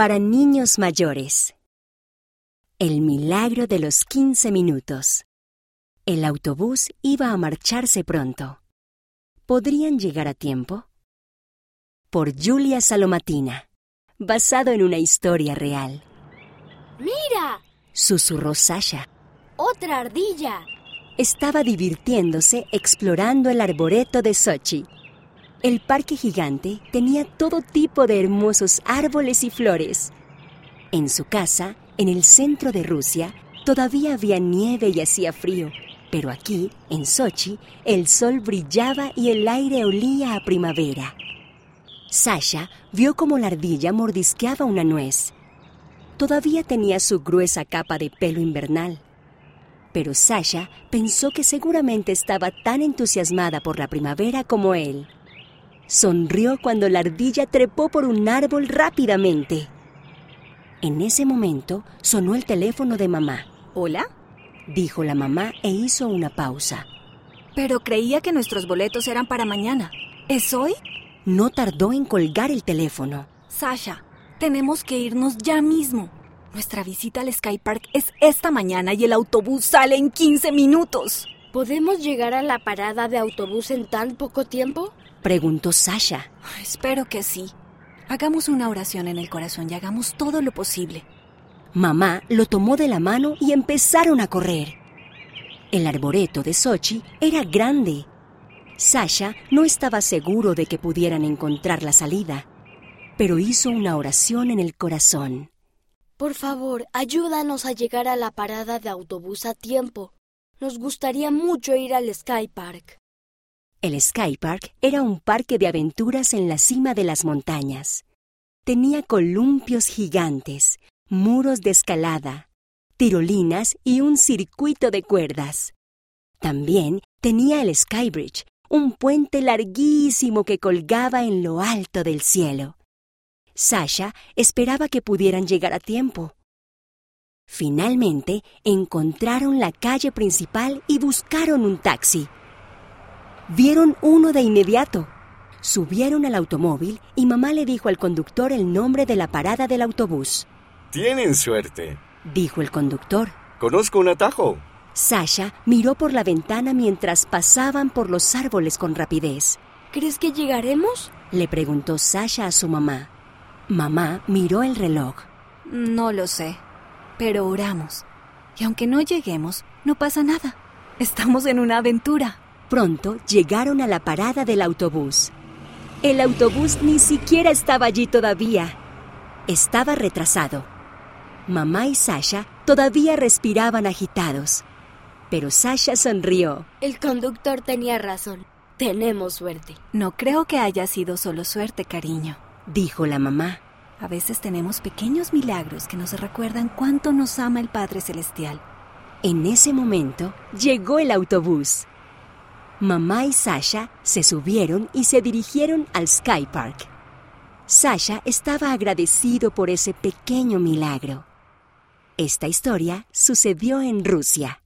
para niños mayores. El milagro de los 15 minutos. El autobús iba a marcharse pronto. ¿Podrían llegar a tiempo? Por Julia Salomatina, basado en una historia real. ¡Mira! Susurró Sasha. ¡Otra ardilla! Estaba divirtiéndose explorando el arboreto de Sochi. El parque gigante tenía todo tipo de hermosos árboles y flores. En su casa, en el centro de Rusia, todavía había nieve y hacía frío, pero aquí, en Sochi, el sol brillaba y el aire olía a primavera. Sasha vio como la ardilla mordisqueaba una nuez. Todavía tenía su gruesa capa de pelo invernal. Pero Sasha pensó que seguramente estaba tan entusiasmada por la primavera como él. Sonrió cuando la ardilla trepó por un árbol rápidamente. En ese momento sonó el teléfono de mamá. ¿Hola? Dijo la mamá e hizo una pausa. Pero creía que nuestros boletos eran para mañana. ¿Es hoy? No tardó en colgar el teléfono. Sasha, tenemos que irnos ya mismo. Nuestra visita al Sky Park es esta mañana y el autobús sale en 15 minutos. ¿Podemos llegar a la parada de autobús en tan poco tiempo? Preguntó Sasha. Espero que sí. Hagamos una oración en el corazón y hagamos todo lo posible. Mamá lo tomó de la mano y empezaron a correr. El arboreto de Sochi era grande. Sasha no estaba seguro de que pudieran encontrar la salida, pero hizo una oración en el corazón. Por favor, ayúdanos a llegar a la parada de autobús a tiempo. Nos gustaría mucho ir al Sky Park. El Sky Park era un parque de aventuras en la cima de las montañas. Tenía columpios gigantes, muros de escalada, tirolinas y un circuito de cuerdas. También tenía el Sky Bridge, un puente larguísimo que colgaba en lo alto del cielo. Sasha esperaba que pudieran llegar a tiempo. Finalmente encontraron la calle principal y buscaron un taxi. Vieron uno de inmediato. Subieron al automóvil y mamá le dijo al conductor el nombre de la parada del autobús. Tienen suerte, Dijo el conductor. conozco un atajo. Sasha miró por la ventana mientras pasaban por los árboles con rapidez. ¿Crees que llegaremos? Le preguntó Sasha a su mamá. Mamá miró el reloj. No lo sé, pero oramos. Y aunque no lleguemos, no pasa nada. Estamos en una aventura. Pronto llegaron a la parada del autobús. El autobús ni siquiera estaba allí todavía. Estaba retrasado. Mamá y Sasha todavía respiraban agitados. Pero Sasha sonrió. El conductor tenía razón. Tenemos suerte. No creo que haya sido solo suerte, cariño. Dijo la mamá. A veces tenemos pequeños milagros que nos recuerdan cuánto nos ama el Padre Celestial. En ese momento llegó el autobús. Mamá y Sasha se subieron y se dirigieron al Sky Park. Sasha estaba agradecido por ese pequeño milagro. Esta historia sucedió en Rusia.